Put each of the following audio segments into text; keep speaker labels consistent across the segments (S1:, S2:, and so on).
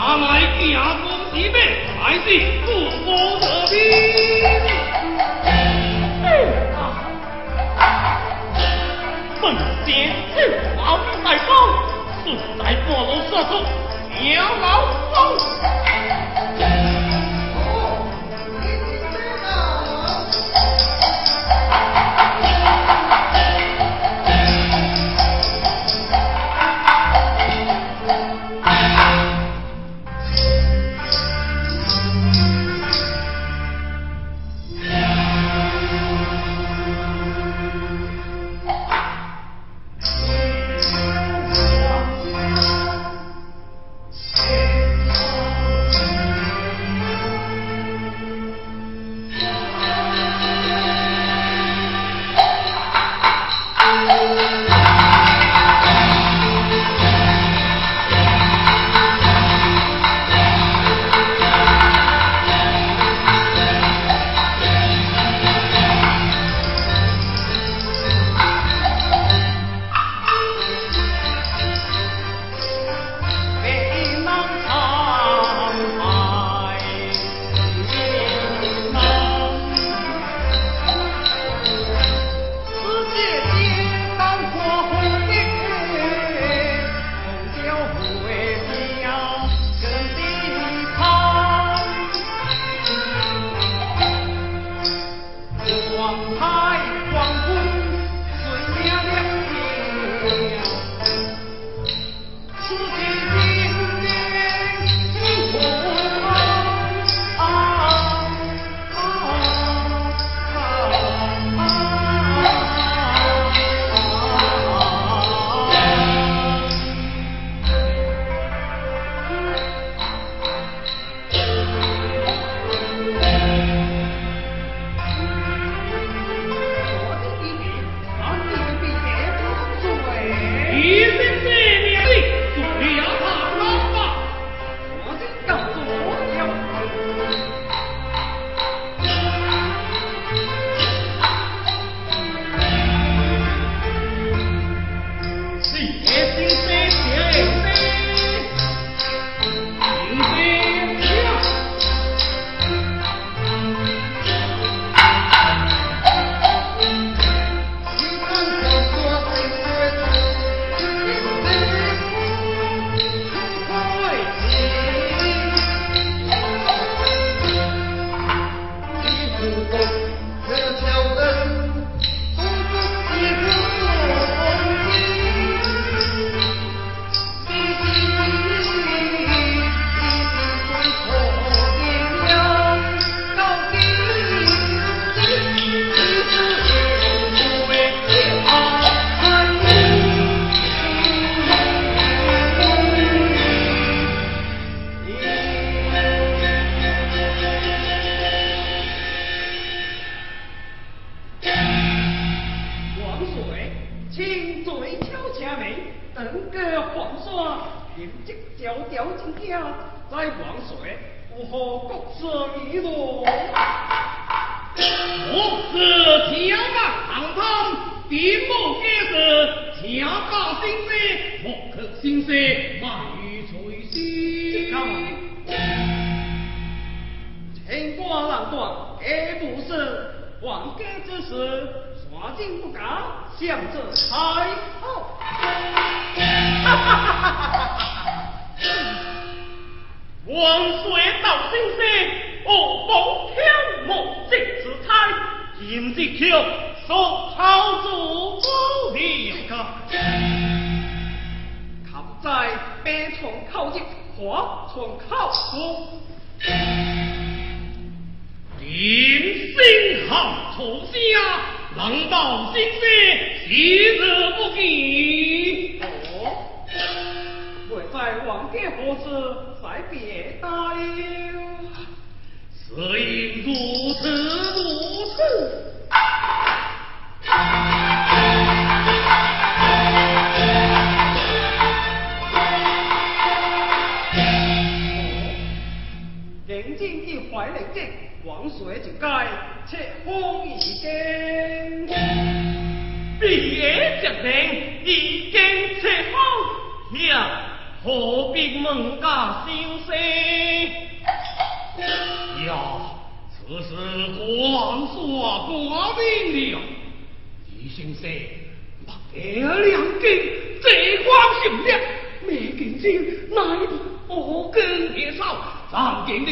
S1: 来行不是马，来是不无得兵。
S2: 奉先生，老大方，顺带半路杀出，老方。
S3: 登高黄山，凭这条条金条，在黄水不何国色一路？
S1: 我是天马行天，地母皆是天马心思，莫可心思万语垂心。
S3: 天瓜难断，也不是黄家之事。华进不敢向这开炮。哈哈哈哈
S2: 哈！万岁到声声，恶报天魔尽时猜，尽自巧，所好做不了家。
S3: 在北窗扣子，华窗扣子，
S1: 点声好出声！人道心碎，喜日不吉。
S3: 哦，在王殿何时再别大了？
S1: 是如此如此。
S3: 平静一怀冷静，王水就该切封一间。
S2: 毕业决定已经切封，呀，何必问家心声？
S1: 呀，此事光说过明了，李先生，莫得两根这光心了，没见证乃不根铁少，张景的。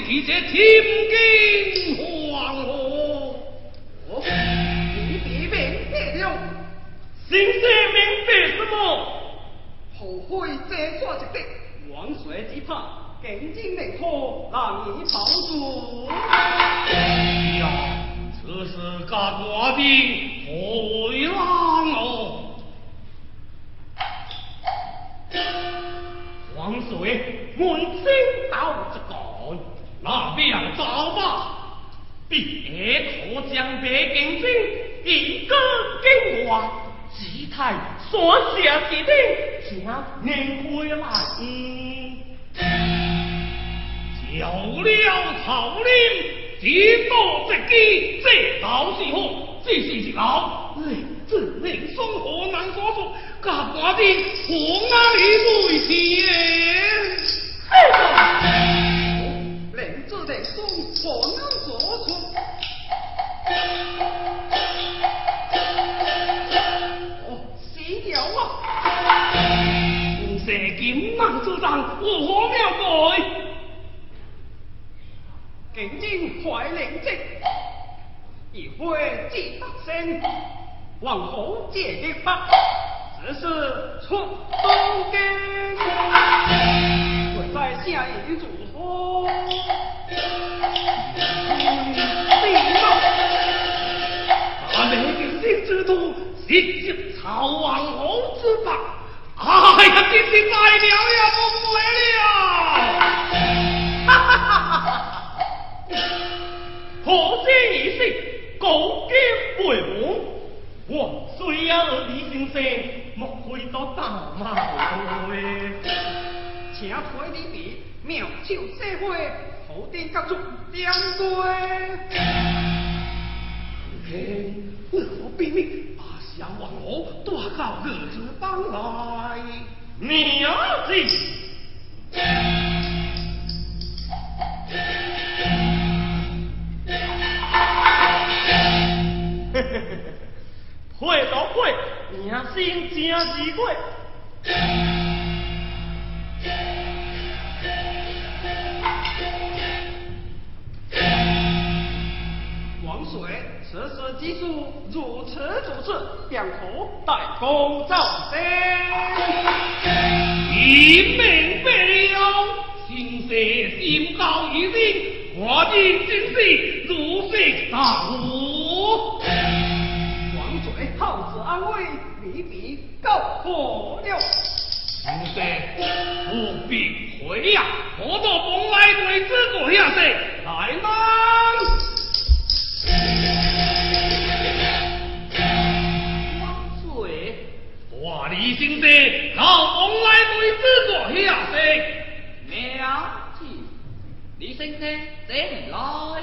S2: 你别明白了，先生明白什么？
S3: 后悔这错一的，王水只怕更精灵可让你保住。哎
S1: 呀，此事家挂的何为郎哦？
S2: 王水问声道一干，
S1: 那边走吧。
S2: 别可将别竞争，一个给我，姿态山下之顶，请您回来。
S1: 叫了草林，几多只鸡，这倒是好，这是一老，令自令生何难说出，家寡的何哪里对天？
S3: 令子的松何能做出？
S1: 射金囊之仗，我何妙改？
S3: 竟然怀灵精，一会即得胜，往后借的法，只是出东京，会在下一祝福。
S1: 地貌，那美定星之徒，直接曹王侯之法。哎呀，真是败了呀，不会了！哈哈
S2: 哈哈哈！何这一世，高见为王，王虽呀李先生，莫回到大马来。
S3: 请推你比妙手社会，后殿各族两对。
S1: 嘿，我秘密把小王后带到各自帮来，
S2: 娘子。嘿嘿嘿嘿，会都会，娘心真奇怪。
S3: 王水，此时记住如此主持，便可带功招生。
S1: 你明白了，心塞心高一定，我的心塞如水大河。
S3: 王嘴好子安危，你必告破了。心
S1: 生，务必回呀！何多蓬来对之国下谁来嘛？大李先生，到蓬莱对子过下世。
S2: 了子。李先
S1: 生，请来。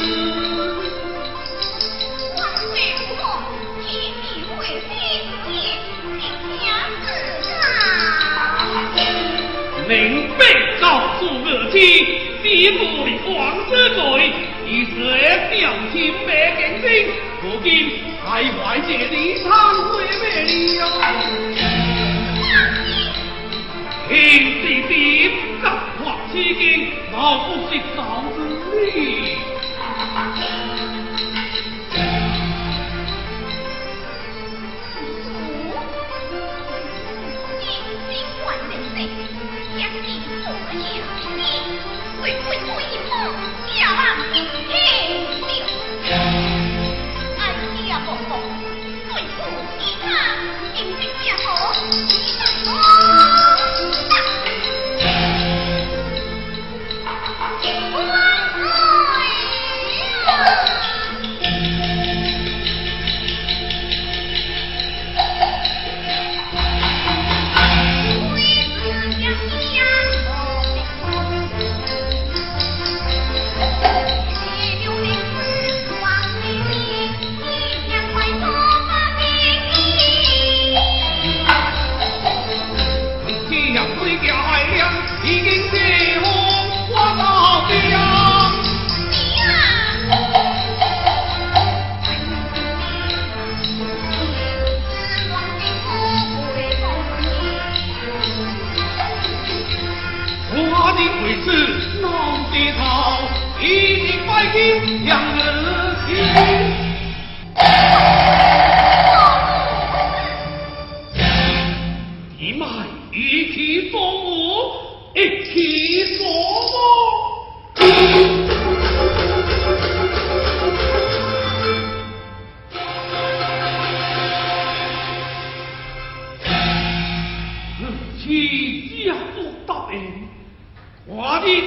S1: 诉儿妻，你不立王之罪，以是表情没见心，如今还怀着离场回灭了。天地地各化此经，老不是道之理。
S4: Thank you.
S1: Chàng.